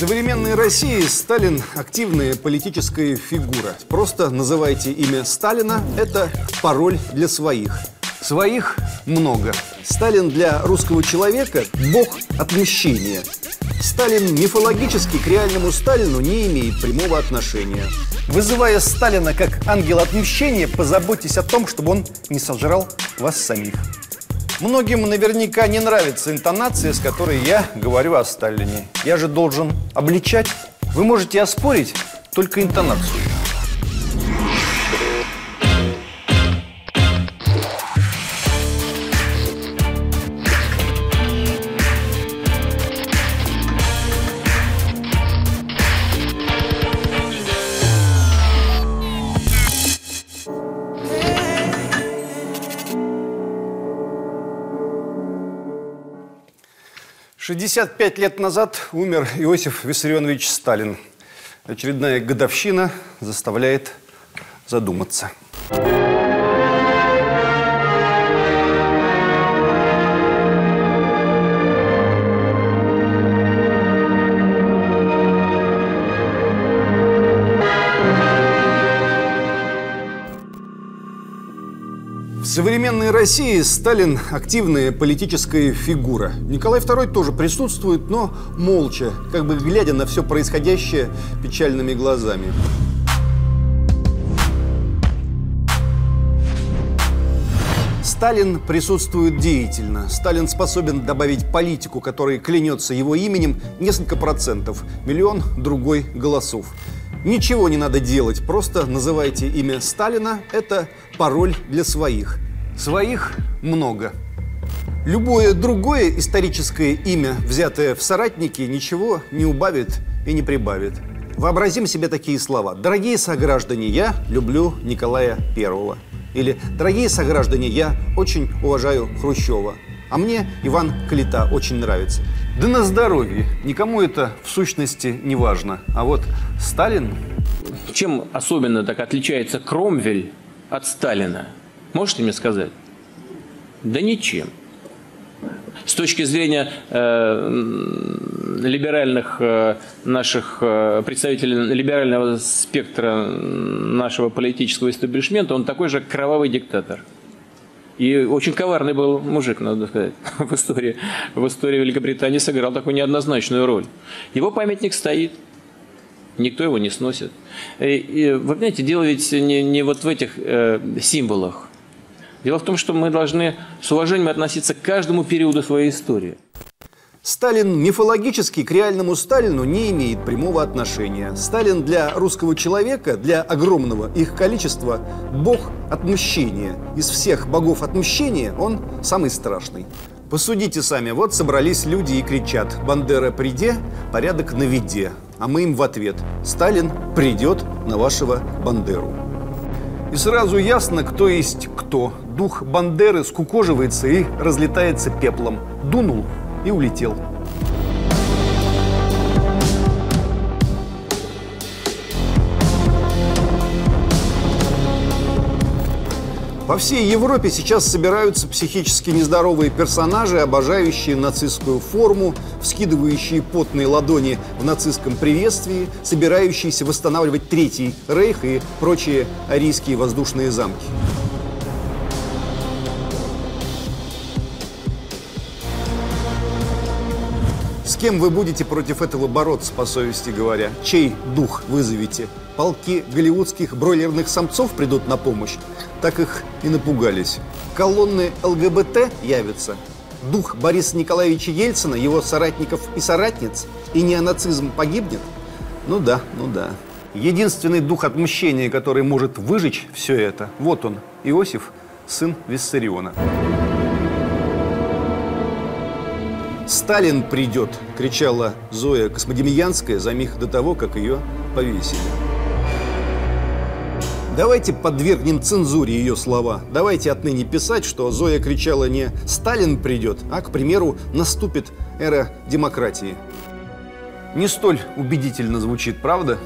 современной России Сталин – активная политическая фигура. Просто называйте имя Сталина – это пароль для своих. Своих много. Сталин для русского человека – бог отмщения. Сталин мифологически к реальному Сталину не имеет прямого отношения. Вызывая Сталина как ангел отмщения, позаботьтесь о том, чтобы он не сожрал вас самих. Многим наверняка не нравится интонация, с которой я говорю о Сталине. Я же должен обличать. Вы можете оспорить только интонацию. 65 лет назад умер Иосиф Виссарионович Сталин. Очередная годовщина заставляет задуматься. Современной России Сталин – активная политическая фигура. Николай II тоже присутствует, но молча, как бы глядя на все происходящее печальными глазами. Сталин присутствует деятельно. Сталин способен добавить политику, которой клянется его именем, несколько процентов, миллион другой голосов. Ничего не надо делать, просто называйте имя Сталина, это пароль для своих. Своих много. Любое другое историческое имя, взятое в соратники, ничего не убавит и не прибавит. Вообразим себе такие слова. Дорогие сограждане, я люблю Николая Первого. Или «Дорогие сограждане, я очень уважаю Хрущева». А мне Иван Калита очень нравится. Да на здоровье. Никому это в сущности не важно. А вот Сталин... Чем особенно так отличается Кромвель от Сталина? Можете мне сказать? Да ничем. С точки зрения э, либеральных э, наших э, представителей либерального спектра нашего политического истеблишмента, он такой же кровавый диктатор. И очень коварный был мужик, надо сказать, в истории, в истории Великобритании сыграл такую неоднозначную роль. Его памятник стоит, никто его не сносит. И, и, вы понимаете, дело ведь не, не вот в этих э, символах. Дело в том, что мы должны с уважением относиться к каждому периоду своей истории. Сталин мифологически к реальному Сталину не имеет прямого отношения. Сталин для русского человека, для огромного их количества, бог отмщения. Из всех богов отмщения он самый страшный. Посудите сами, вот собрались люди и кричат «Бандера, приди, порядок на виде». А мы им в ответ «Сталин придет на вашего Бандеру». И сразу ясно, кто есть кто. Дух Бандеры скукоживается и разлетается пеплом. Дунул и улетел. По всей Европе сейчас собираются психически нездоровые персонажи, обожающие нацистскую форму, вскидывающие потные ладони в нацистском приветствии, собирающиеся восстанавливать Третий Рейх и прочие арийские воздушные замки. Кем вы будете против этого бороться, по совести говоря? Чей дух вызовете? Полки голливудских бройлерных самцов придут на помощь? Так их и напугались. Колонны ЛГБТ явятся? Дух Бориса Николаевича Ельцина, его соратников и соратниц? И неонацизм погибнет? Ну да, ну да. Единственный дух отмщения, который может выжечь все это, вот он, Иосиф, сын Виссариона. «Сталин придет!» – кричала Зоя Космодемьянская за миг до того, как ее повесили. Давайте подвергнем цензуре ее слова. Давайте отныне писать, что Зоя кричала не «Сталин придет», а, к примеру, «Наступит эра демократии». Не столь убедительно звучит, правда?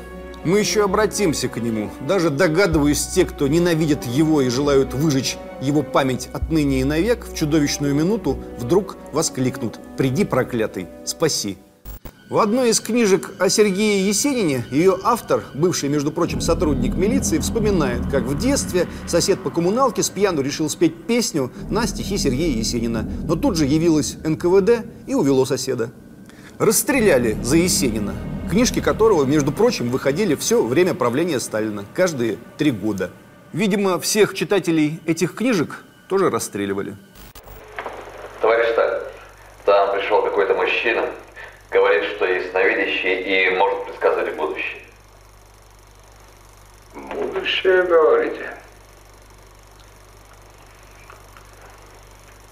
Мы еще обратимся к нему. Даже догадываюсь, те, кто ненавидят его и желают выжечь его память отныне и навек, в чудовищную минуту вдруг воскликнут «Приди, проклятый, спаси!». В одной из книжек о Сергее Есенине ее автор, бывший, между прочим, сотрудник милиции, вспоминает, как в детстве сосед по коммуналке с пьяну решил спеть песню на стихи Сергея Есенина. Но тут же явилось НКВД и увело соседа. Расстреляли за Есенина, книжки которого, между прочим, выходили все время правления Сталина, каждые три года. Видимо, всех читателей этих книжек тоже расстреливали. Товарищ Сталин, там пришел какой-то мужчина, говорит, что ясновидящий и может предсказывать будущее. Будущее, говорите?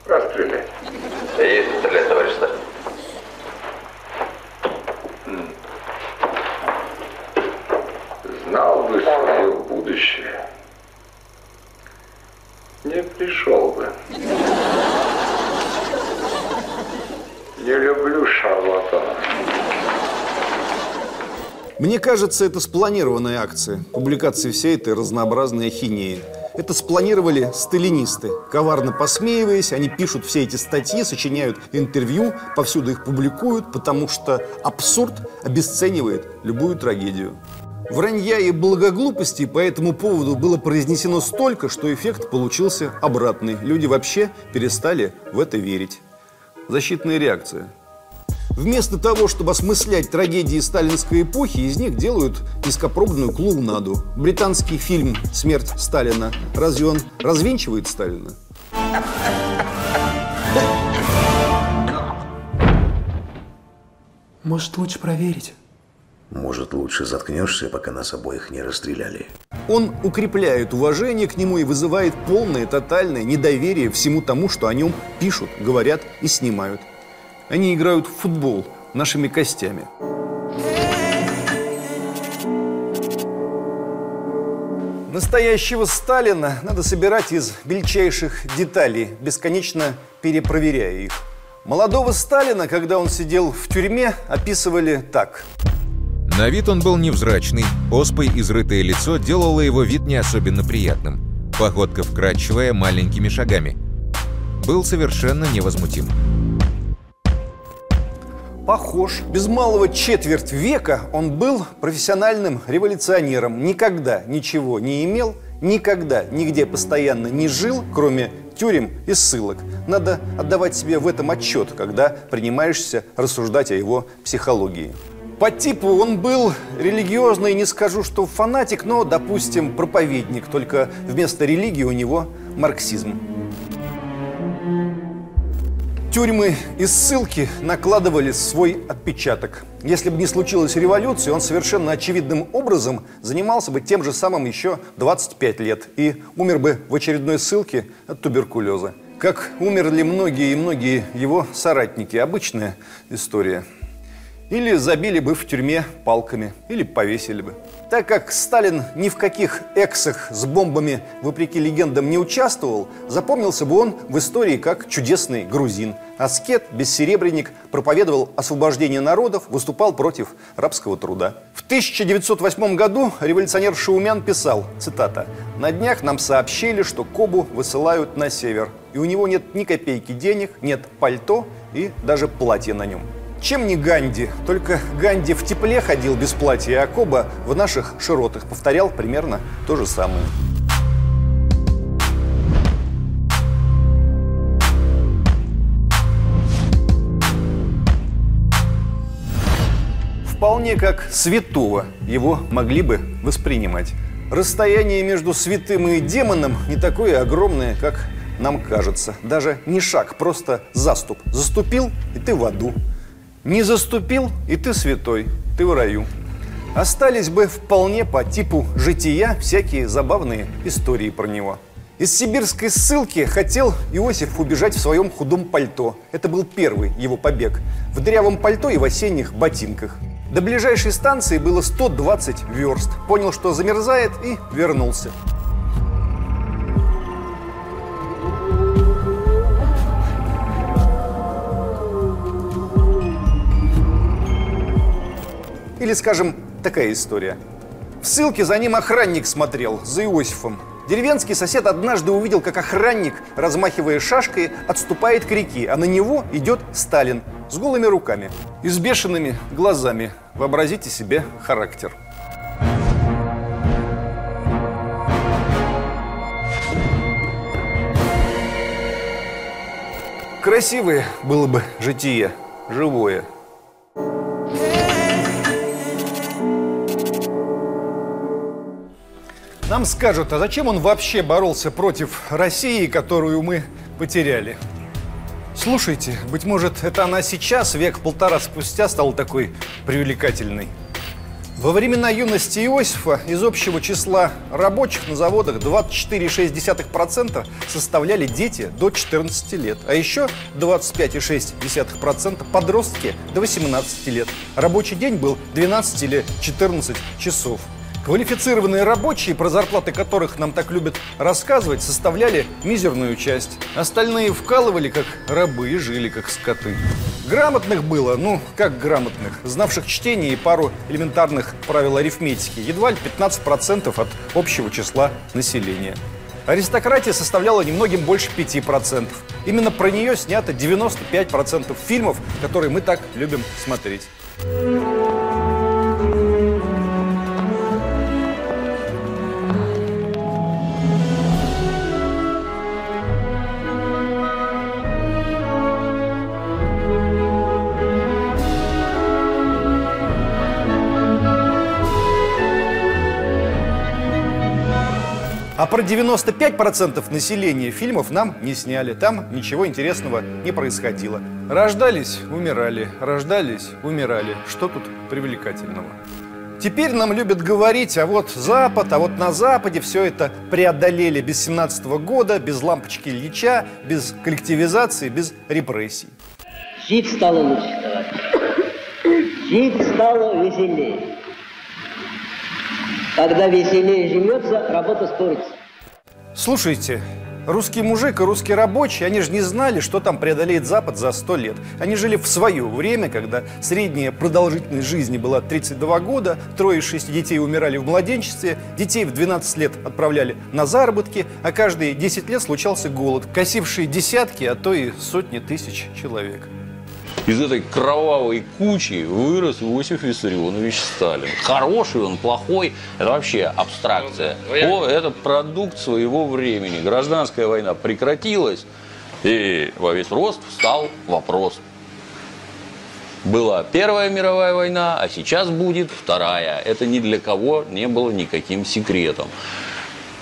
Расстреляй. Есть стрелять, товарищ Сталин. Знал бы свое будущее, не пришел бы. Не люблю шарлатанов. Мне кажется, это спланированная акция публикации всей этой разнообразной ахинеи. Это спланировали сталинисты. Коварно посмеиваясь, они пишут все эти статьи, сочиняют интервью, повсюду их публикуют, потому что абсурд обесценивает любую трагедию. Вранья и благоглупости по этому поводу было произнесено столько, что эффект получился обратный. Люди вообще перестали в это верить. Защитная реакция. Вместо того, чтобы осмыслять трагедии сталинской эпохи, из них делают низкопробную клоунаду. Британский фильм «Смерть Сталина». Разве он развенчивает Сталина? Может, лучше проверить? Может, лучше заткнешься, пока нас обоих не расстреляли. Он укрепляет уважение к нему и вызывает полное, тотальное недоверие всему тому, что о нем пишут, говорят и снимают. Они играют в футбол нашими костями. Настоящего Сталина надо собирать из мельчайших деталей, бесконечно перепроверяя их. Молодого Сталина, когда он сидел в тюрьме, описывали так. На вид он был невзрачный, оспой изрытое лицо делало его вид не особенно приятным. Походка вкрадчивая маленькими шагами. Был совершенно невозмутим. Похож. Без малого четверть века он был профессиональным революционером. Никогда ничего не имел, никогда нигде постоянно не жил, кроме тюрем и ссылок. Надо отдавать себе в этом отчет, когда принимаешься рассуждать о его психологии. По типу он был религиозный, не скажу, что фанатик, но, допустим, проповедник, только вместо религии у него марксизм. Тюрьмы и ссылки накладывали свой отпечаток. Если бы не случилась революция, он совершенно очевидным образом занимался бы тем же самым еще 25 лет и умер бы в очередной ссылке от туберкулеза. Как умерли многие и многие его соратники. Обычная история. Или забили бы в тюрьме палками, или повесили бы. Так как Сталин ни в каких эксах с бомбами, вопреки легендам, не участвовал, запомнился бы он в истории как чудесный грузин. Аскет, бессеребренник, проповедовал освобождение народов, выступал против рабского труда. В 1908 году революционер Шаумян писал, цитата, «На днях нам сообщили, что Кобу высылают на север, и у него нет ни копейки денег, нет пальто и даже платья на нем». Чем не Ганди? Только Ганди в тепле ходил без платья, а Коба в наших широтах повторял примерно то же самое. Вполне как святого его могли бы воспринимать. Расстояние между святым и демоном не такое огромное, как нам кажется. Даже не шаг, просто заступ. Заступил, и ты в аду. Не заступил, и ты святой, ты в раю. Остались бы вполне по типу жития всякие забавные истории про него. Из сибирской ссылки хотел Иосиф убежать в своем худом пальто. Это был первый его побег. В дырявом пальто и в осенних ботинках. До ближайшей станции было 120 верст. Понял, что замерзает и вернулся. Или, скажем, такая история. В ссылке за ним охранник смотрел, за Иосифом. Деревенский сосед однажды увидел, как охранник, размахивая шашкой, отступает к реке, а на него идет Сталин. с голыми руками и с бешеными глазами. Вообразите себе характер. Красивое было бы житие, живое. Нам скажут, а зачем он вообще боролся против России, которую мы потеряли? Слушайте, быть может, это она сейчас, век-полтора спустя, стала такой привлекательной. Во времена юности Иосифа из общего числа рабочих на заводах 24,6% составляли дети до 14 лет, а еще 25,6% подростки до 18 лет. Рабочий день был 12 или 14 часов. Квалифицированные рабочие, про зарплаты которых нам так любят рассказывать, составляли мизерную часть. Остальные вкалывали как рабы и жили как скоты. Грамотных было, ну, как грамотных, знавших чтение и пару элементарных правил арифметики, едва ли 15% от общего числа населения. Аристократия составляла немногим больше 5%. Именно про нее снято 95% фильмов, которые мы так любим смотреть. А про 95% населения фильмов нам не сняли. Там ничего интересного не происходило. Рождались, умирали, рождались, умирали. Что тут привлекательного? Теперь нам любят говорить, а вот Запад, а вот на Западе все это преодолели без 17 года, без лампочки Ильича, без коллективизации, без репрессий. Жить стало лучше, товарищ. Жить стало веселее. Когда веселее живется, работа спорится. Слушайте, русский мужик и русский рабочий, они же не знали, что там преодолеет Запад за сто лет. Они жили в свое время, когда средняя продолжительность жизни была 32 года, трое из шести детей умирали в младенчестве, детей в 12 лет отправляли на заработки, а каждые 10 лет случался голод, косивший десятки, а то и сотни тысяч человек. Из этой кровавой кучи вырос Иосиф Виссарионович Сталин. Хороший он, плохой, это вообще абстракция. О, это продукт своего времени. Гражданская война прекратилась, и во весь рост встал вопрос. Была Первая мировая война, а сейчас будет Вторая. Это ни для кого не было никаким секретом.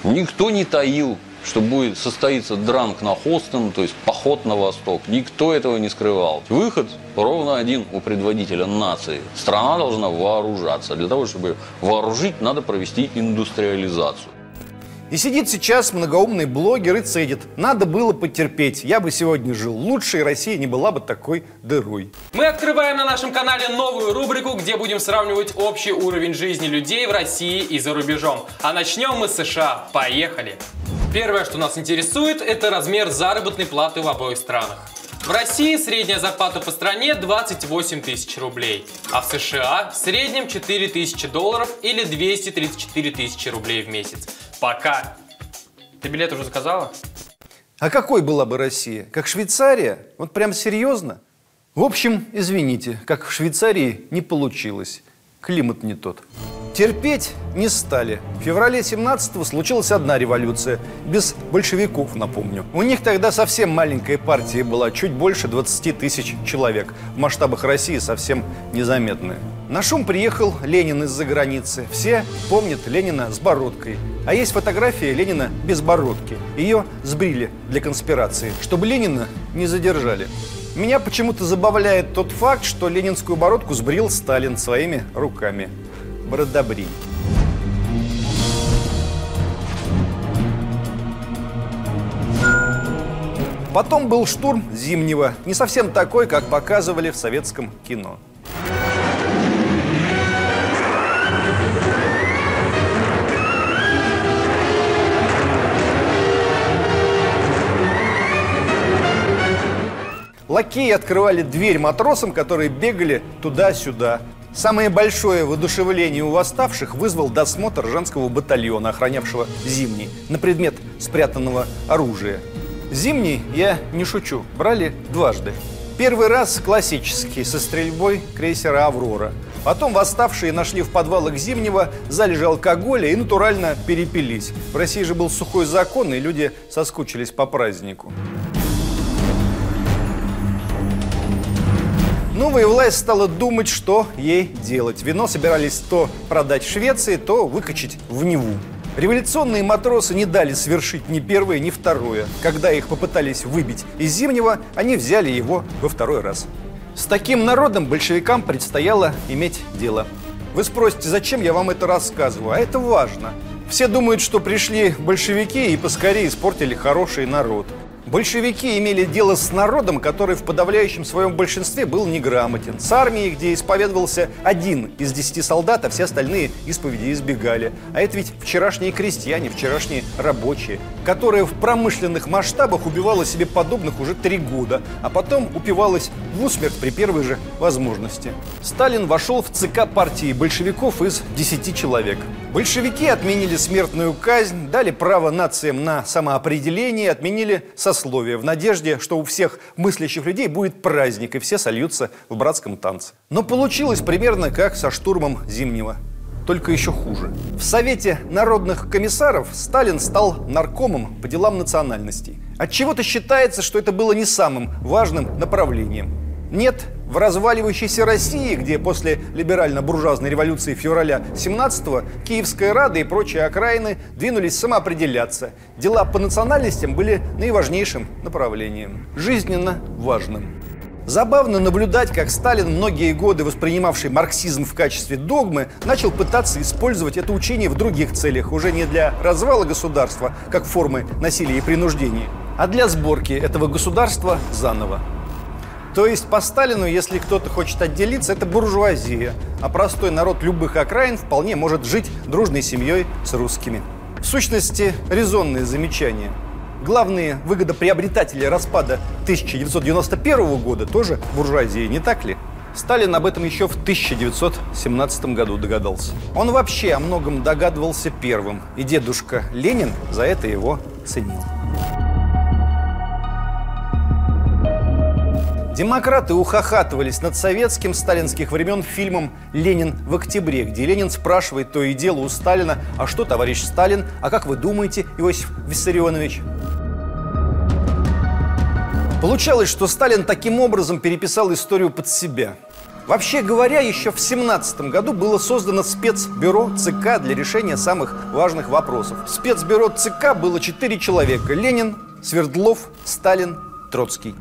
Никто не таил что будет состоиться дранг на Хостон, то есть поход на восток. Никто этого не скрывал. Выход ровно один у предводителя нации. Страна должна вооружаться. Для того, чтобы вооружить, надо провести индустриализацию. И сидит сейчас многоумный блогер и цедит. Надо было потерпеть. Я бы сегодня жил лучше, и Россия не была бы такой дырой. Мы открываем на нашем канале новую рубрику, где будем сравнивать общий уровень жизни людей в России и за рубежом. А начнем мы с США. Поехали! Первое, что нас интересует, это размер заработной платы в обоих странах. В России средняя зарплата по стране 28 тысяч рублей, а в США в среднем 4 тысячи долларов или 234 тысячи рублей в месяц. Пока. Ты билет уже заказала? А какой была бы Россия? Как Швейцария? Вот прям серьезно? В общем, извините, как в Швейцарии не получилось. Климат не тот. Терпеть не стали. В феврале 17-го случилась одна революция. Без большевиков, напомню. У них тогда совсем маленькая партия была, чуть больше 20 тысяч человек. В масштабах России совсем незаметная. На шум приехал Ленин из-за границы. Все помнят Ленина с бородкой. А есть фотография Ленина без бородки. Ее сбрили для конспирации, чтобы Ленина не задержали. Меня почему-то забавляет тот факт, что ленинскую бородку сбрил Сталин своими руками. Бродобрей. Потом был штурм Зимнего, не совсем такой, как показывали в советском кино. Лакеи открывали дверь матросам, которые бегали туда-сюда. Самое большое воодушевление у восставших вызвал досмотр женского батальона, охранявшего Зимний, на предмет спрятанного оружия. Зимний, я не шучу, брали дважды. Первый раз классический, со стрельбой крейсера «Аврора». Потом восставшие нашли в подвалах Зимнего залежи алкоголя и натурально перепились. В России же был сухой закон, и люди соскучились по празднику. Новая власть стала думать, что ей делать. Вино собирались то продать Швеции, то выкачать в Неву. Революционные матросы не дали свершить ни первое, ни второе. Когда их попытались выбить из Зимнего, они взяли его во второй раз. С таким народом большевикам предстояло иметь дело. Вы спросите, зачем я вам это рассказываю? А это важно. Все думают, что пришли большевики и поскорее испортили хороший народ. Большевики имели дело с народом, который в подавляющем своем большинстве был неграмотен. С армией, где исповедовался один из десяти солдат, а все остальные исповеди избегали. А это ведь вчерашние крестьяне, вчерашние рабочие, которые в промышленных масштабах убивало себе подобных уже три года, а потом упивалось в усмерть при первой же возможности. Сталин вошел в ЦК партии большевиков из десяти человек. Большевики отменили смертную казнь, дали право нациям на самоопределение, отменили сословие в надежде, что у всех мыслящих людей будет праздник, и все сольются в братском танце. Но получилось примерно как со штурмом Зимнего только еще хуже. В Совете народных комиссаров Сталин стал наркомом по делам национальностей. От чего то считается, что это было не самым важным направлением. Нет, в разваливающейся России, где после либерально-буржуазной революции февраля 17-го Киевская Рада и прочие окраины двинулись самоопределяться. Дела по национальностям были наиважнейшим направлением, жизненно важным. Забавно наблюдать, как Сталин, многие годы воспринимавший марксизм в качестве догмы, начал пытаться использовать это учение в других целях, уже не для развала государства, как формы насилия и принуждения, а для сборки этого государства заново. То есть по Сталину, если кто-то хочет отделиться, это буржуазия, а простой народ любых окраин вполне может жить дружной семьей с русскими. В сущности, резонные замечания. Главные выгодоприобретатели распада 1991 года тоже буржуазия, не так ли? Сталин об этом еще в 1917 году догадался. Он вообще о многом догадывался первым, и дедушка Ленин за это его ценил. Демократы ухахатывались над советским сталинских времен фильмом «Ленин в октябре», где Ленин спрашивает то и дело у Сталина, а что, товарищ Сталин, а как вы думаете, Иосиф Виссарионович? Получалось, что Сталин таким образом переписал историю под себя. Вообще говоря, еще в 17 году было создано спецбюро ЦК для решения самых важных вопросов. В спецбюро ЦК было четыре человека – Ленин, Свердлов, Сталин, Троцкий.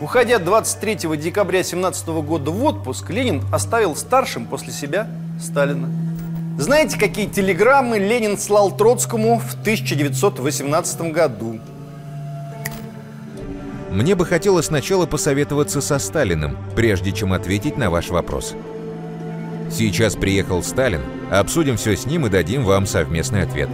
Уходя 23 декабря 17 года в отпуск, Ленин оставил старшим после себя Сталина. Знаете, какие телеграммы Ленин слал Троцкому в 1918 году? Мне бы хотелось сначала посоветоваться со Сталиным, прежде чем ответить на ваш вопрос. Сейчас приехал Сталин, обсудим все с ним и дадим вам совместный ответ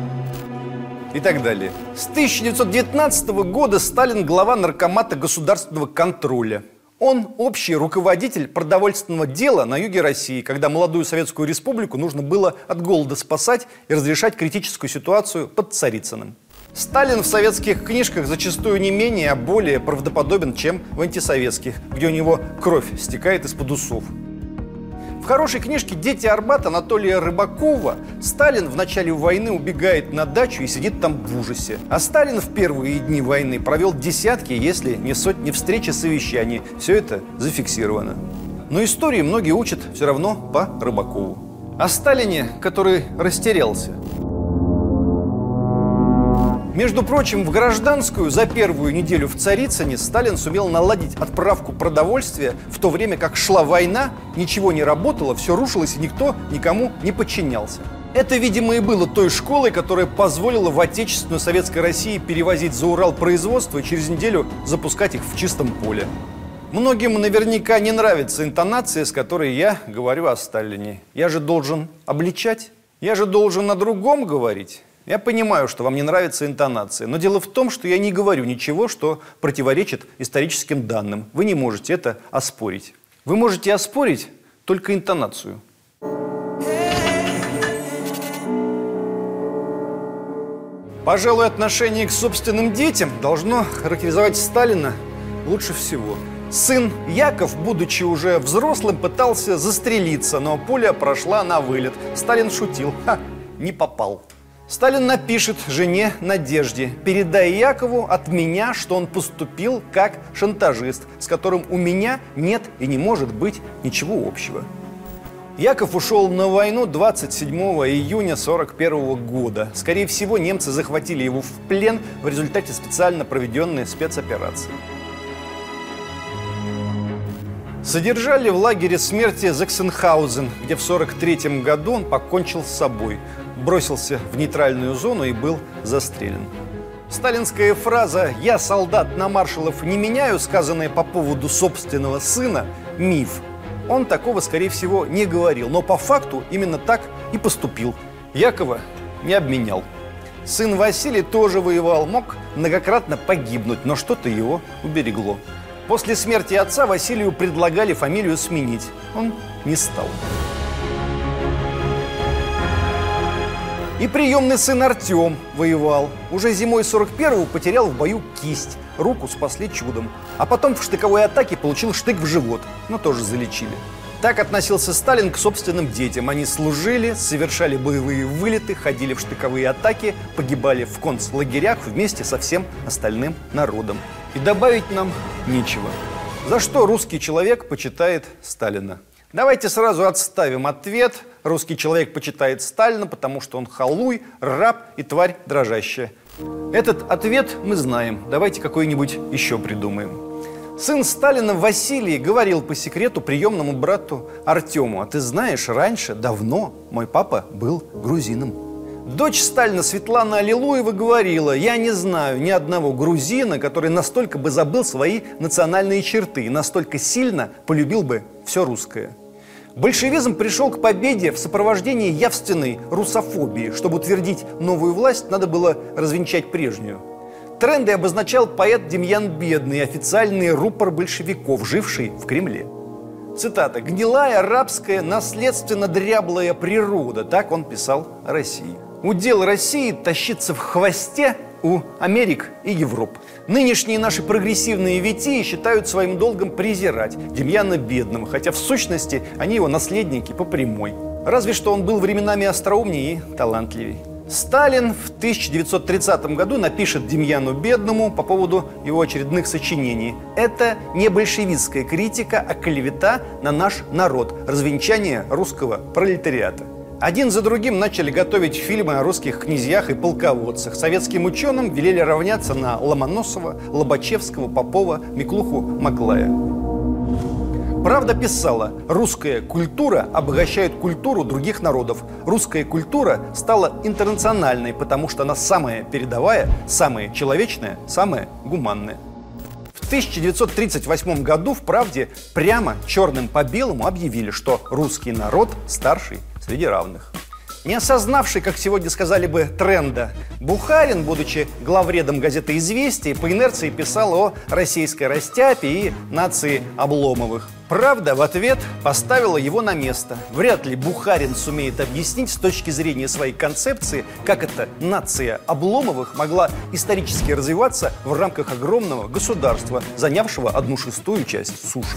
и так далее. С 1919 года Сталин глава наркомата государственного контроля. Он общий руководитель продовольственного дела на юге России, когда молодую Советскую Республику нужно было от голода спасать и разрешать критическую ситуацию под Царицыным. Сталин в советских книжках зачастую не менее, а более правдоподобен, чем в антисоветских, где у него кровь стекает из-под усов. В хорошей книжке «Дети Арбата» Анатолия Рыбакова Сталин в начале войны убегает на дачу и сидит там в ужасе. А Сталин в первые дни войны провел десятки, если не сотни встреч и совещаний. Все это зафиксировано. Но истории многие учат все равно по Рыбакову. О Сталине, который растерялся – между прочим, в гражданскую за первую неделю в Царицыне Сталин сумел наладить отправку продовольствия, в то время как шла война, ничего не работало, все рушилось и никто никому не подчинялся. Это, видимо, и было той школой, которая позволила в отечественную советской России перевозить за Урал производство и через неделю запускать их в чистом поле. Многим наверняка не нравится интонация, с которой я говорю о Сталине. Я же должен обличать, я же должен на другом говорить. Я понимаю, что вам не нравится интонация, но дело в том, что я не говорю ничего, что противоречит историческим данным. Вы не можете это оспорить. Вы можете оспорить только интонацию. Пожалуй, отношение к собственным детям должно характеризовать Сталина лучше всего. Сын Яков, будучи уже взрослым, пытался застрелиться, но пуля прошла на вылет. Сталин шутил. Ха, не попал. Сталин напишет жене Надежде, передай Якову от меня, что он поступил как шантажист, с которым у меня нет и не может быть ничего общего. Яков ушел на войну 27 июня 1941 года. Скорее всего, немцы захватили его в плен в результате специально проведенной спецоперации. Содержали в лагере смерти Заксенхаузен, где в 1943 году он покончил с собой, бросился в нейтральную зону и был застрелен. Сталинская фраза «Я солдат на маршалов не меняю», сказанная по поводу собственного сына, миф. Он такого, скорее всего, не говорил, но по факту именно так и поступил. Якова не обменял. Сын Василий тоже воевал, мог многократно погибнуть, но что-то его уберегло. После смерти отца Василию предлагали фамилию сменить. Он не стал. И приемный сын Артем воевал. Уже зимой 41-го потерял в бою кисть. Руку спасли чудом. А потом в штыковой атаке получил штык в живот. Но тоже залечили. Так относился Сталин к собственным детям. Они служили, совершали боевые вылеты, ходили в штыковые атаки, погибали в концлагерях вместе со всем остальным народом. И добавить нам нечего. За что русский человек почитает Сталина? Давайте сразу отставим ответ. Русский человек почитает Сталина, потому что он халуй, раб и тварь дрожащая. Этот ответ мы знаем. Давайте какой-нибудь еще придумаем. Сын Сталина Василий говорил по секрету приемному брату Артему, а ты знаешь, раньше, давно, мой папа был грузином. Дочь Сталина Светлана Аллилуева говорила, я не знаю ни одного грузина, который настолько бы забыл свои национальные черты и настолько сильно полюбил бы все русское. Большевизм пришел к победе в сопровождении явственной русофобии. Чтобы утвердить новую власть, надо было развенчать прежнюю. Тренды обозначал поэт Демьян Бедный, официальный рупор большевиков, живший в Кремле. Цитата. «Гнилая, рабская, наследственно дряблая природа». Так он писал о России. Удел России тащиться в хвосте у Америк и Европ. Нынешние наши прогрессивные витии считают своим долгом презирать Демьяна Бедного, хотя в сущности они его наследники по прямой. Разве что он был временами остроумнее и талантливее. Сталин в 1930 году напишет Демьяну Бедному по поводу его очередных сочинений. Это не большевистская критика, а клевета на наш народ, развенчание русского пролетариата. Один за другим начали готовить фильмы о русских князьях и полководцах. Советским ученым велели равняться на Ломоносова, Лобачевского, Попова, Миклуху, Маклая. Правда писала, русская культура обогащает культуру других народов. Русская культура стала интернациональной, потому что она самая передовая, самая человечная, самая гуманная. В 1938 году в «Правде» прямо черным по белому объявили, что русский народ старший среди равных. Не осознавший, как сегодня сказали бы, тренда, Бухарин, будучи главредом газеты «Известия», по инерции писал о российской растяпе и нации Обломовых. Правда в ответ поставила его на место. Вряд ли Бухарин сумеет объяснить с точки зрения своей концепции, как эта нация Обломовых могла исторически развиваться в рамках огромного государства, занявшего одну шестую часть суши.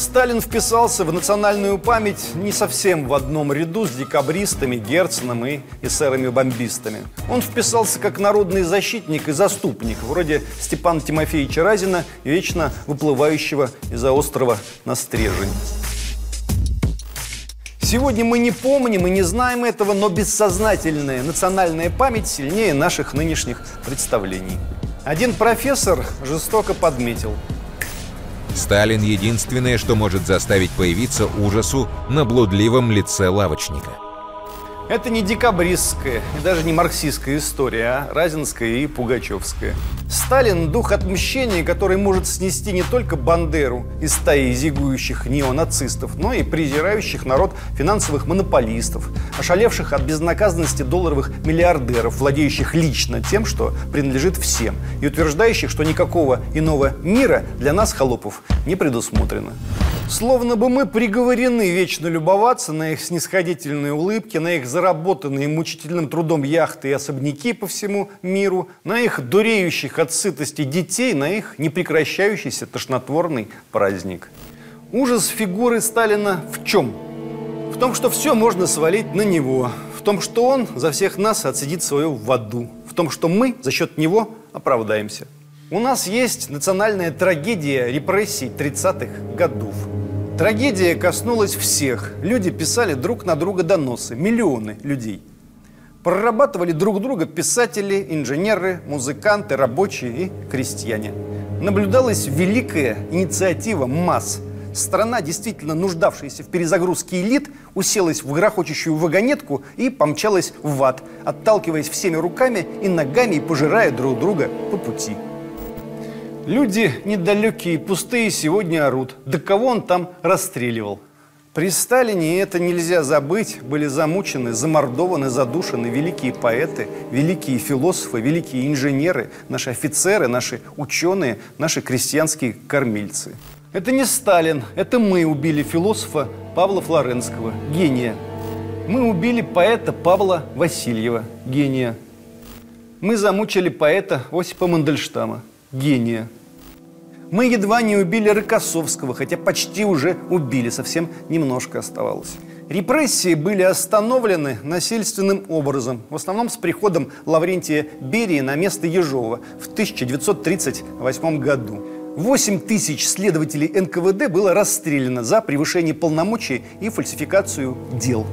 Сталин вписался в национальную память не совсем в одном ряду с декабристами, Герценом и эсерами-бомбистами. Он вписался как народный защитник и заступник, вроде Степана Тимофеевича Разина, вечно выплывающего из-за острова на стрежень. Сегодня мы не помним и не знаем этого, но бессознательная национальная память сильнее наших нынешних представлений. Один профессор жестоко подметил – Сталин единственное, что может заставить появиться ужасу на блудливом лице лавочника – это не декабристская и даже не марксистская история, а разинская и пугачевская. Сталин – дух отмщения, который может снести не только Бандеру из стаи зигующих неонацистов, но и презирающих народ финансовых монополистов, ошалевших от безнаказанности долларовых миллиардеров, владеющих лично тем, что принадлежит всем, и утверждающих, что никакого иного мира для нас, холопов, не предусмотрено. Словно бы мы приговорены вечно любоваться на их снисходительные улыбки, на их заработанные мучительным трудом яхты и особняки по всему миру, на их дуреющих от сытости детей на их непрекращающийся тошнотворный праздник. Ужас фигуры Сталина в чем? В том, что все можно свалить на него. В том, что он за всех нас отсидит свою в аду. В том, что мы за счет него оправдаемся. У нас есть национальная трагедия репрессий 30-х годов. Трагедия коснулась всех. Люди писали друг на друга доносы. Миллионы людей. Прорабатывали друг друга писатели, инженеры, музыканты, рабочие и крестьяне. Наблюдалась великая инициатива масс. Страна, действительно нуждавшаяся в перезагрузке элит, уселась в грохочущую вагонетку и помчалась в ад, отталкиваясь всеми руками и ногами и пожирая друг друга по пути. Люди недалекие пустые сегодня орут. Да кого он там расстреливал? При Сталине, это нельзя забыть, были замучены, замордованы, задушены великие поэты, великие философы, великие инженеры, наши офицеры, наши ученые, наши крестьянские кормильцы. Это не Сталин, это мы убили философа Павла Флоренского, гения. Мы убили поэта Павла Васильева, гения. Мы замучили поэта Осипа Мандельштама, гения. Мы едва не убили Рокоссовского, хотя почти уже убили, совсем немножко оставалось. Репрессии были остановлены насильственным образом, в основном с приходом Лаврентия Берии на место Ежова в 1938 году. 8 тысяч следователей НКВД было расстреляно за превышение полномочий и фальсификацию дел.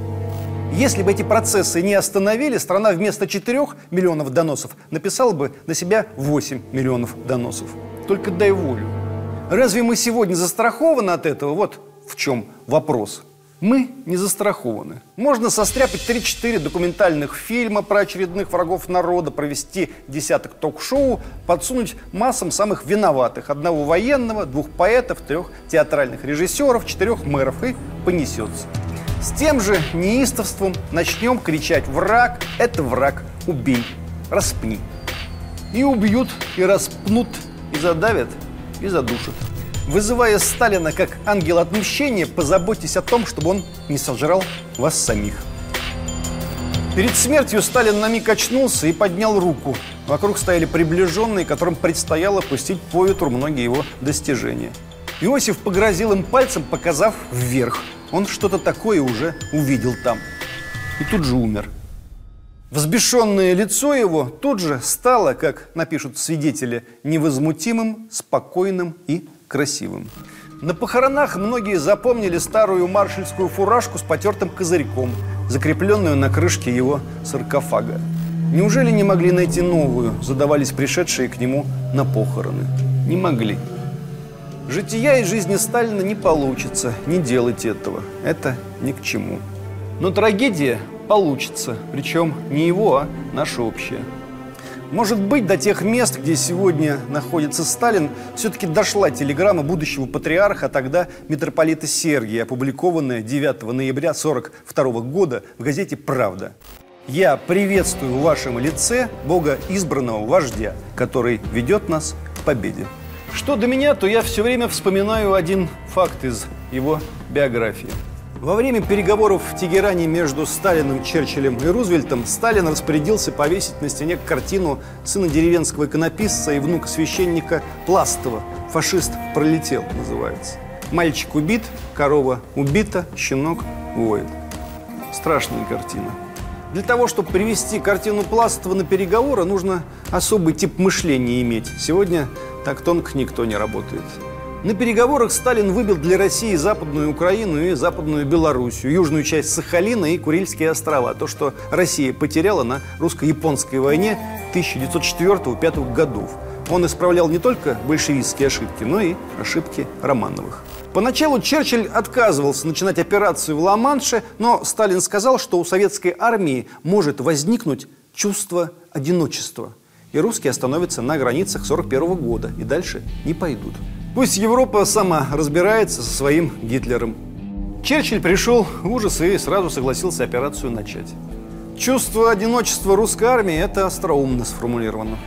Если бы эти процессы не остановили, страна вместо 4 миллионов доносов написала бы на себя 8 миллионов доносов. Только дай волю. Разве мы сегодня застрахованы от этого? Вот в чем вопрос. Мы не застрахованы. Можно состряпать 3-4 документальных фильма про очередных врагов народа, провести десяток ток-шоу, подсунуть массам самых виноватых. Одного военного, двух поэтов, трех театральных режиссеров, четырех мэров и понесется. С тем же неистовством начнем кричать «Враг – это враг, убей, распни». И убьют, и распнут, и задавят, и задушат. Вызывая Сталина как ангел отмщения, позаботьтесь о том, чтобы он не сожрал вас самих. Перед смертью Сталин на миг очнулся и поднял руку. Вокруг стояли приближенные, которым предстояло пустить по ветру многие его достижения. Иосиф погрозил им пальцем, показав вверх. Он что-то такое уже увидел там. И тут же умер. Взбешенное лицо его тут же стало, как напишут свидетели, невозмутимым, спокойным и красивым. На похоронах многие запомнили старую маршальскую фуражку с потертым козырьком, закрепленную на крышке его саркофага. Неужели не могли найти новую, задавались пришедшие к нему на похороны? Не могли. Жития из жизни Сталина не получится, не делайте этого. Это ни к чему. Но трагедия получится. Причем не его, а наша общая. Может быть, до тех мест, где сегодня находится Сталин, все-таки дошла телеграмма будущего патриарха, а тогда митрополита Сергия, опубликованная 9 ноября 1942 года в газете «Правда». «Я приветствую в вашем лице Бога избранного вождя, который ведет нас к победе». Что до меня, то я все время вспоминаю один факт из его биографии – во время переговоров в Тегеране между Сталиным, Черчиллем и Рузвельтом Сталин распорядился повесить на стене картину сына деревенского иконописца и внука священника Пластова «Фашист пролетел» называется. Мальчик убит, корова убита, щенок воет. Страшная картина. Для того, чтобы привести картину Пластова на переговоры, нужно особый тип мышления иметь. Сегодня так тонко никто не работает. На переговорах Сталин выбил для России Западную Украину и Западную Белоруссию, южную часть Сахалина и Курильские острова. То, что Россия потеряла на русско-японской войне 1904-1905 годов. Он исправлял не только большевистские ошибки, но и ошибки Романовых. Поначалу Черчилль отказывался начинать операцию в Ла-Манше, но Сталин сказал, что у советской армии может возникнуть чувство одиночества. И русские остановятся на границах 1941 года и дальше не пойдут. Пусть Европа сама разбирается со своим Гитлером. Черчилль пришел в ужас и сразу согласился операцию начать. Чувство одиночества русской армии – это остроумно сформулировано.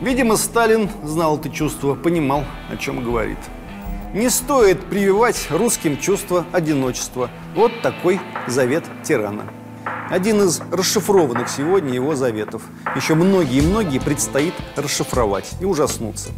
Видимо, Сталин знал это чувство, понимал, о чем говорит. Не стоит прививать русским чувство одиночества. Вот такой завет тирана. Один из расшифрованных сегодня его заветов. Еще многие и многие предстоит расшифровать и ужаснуться.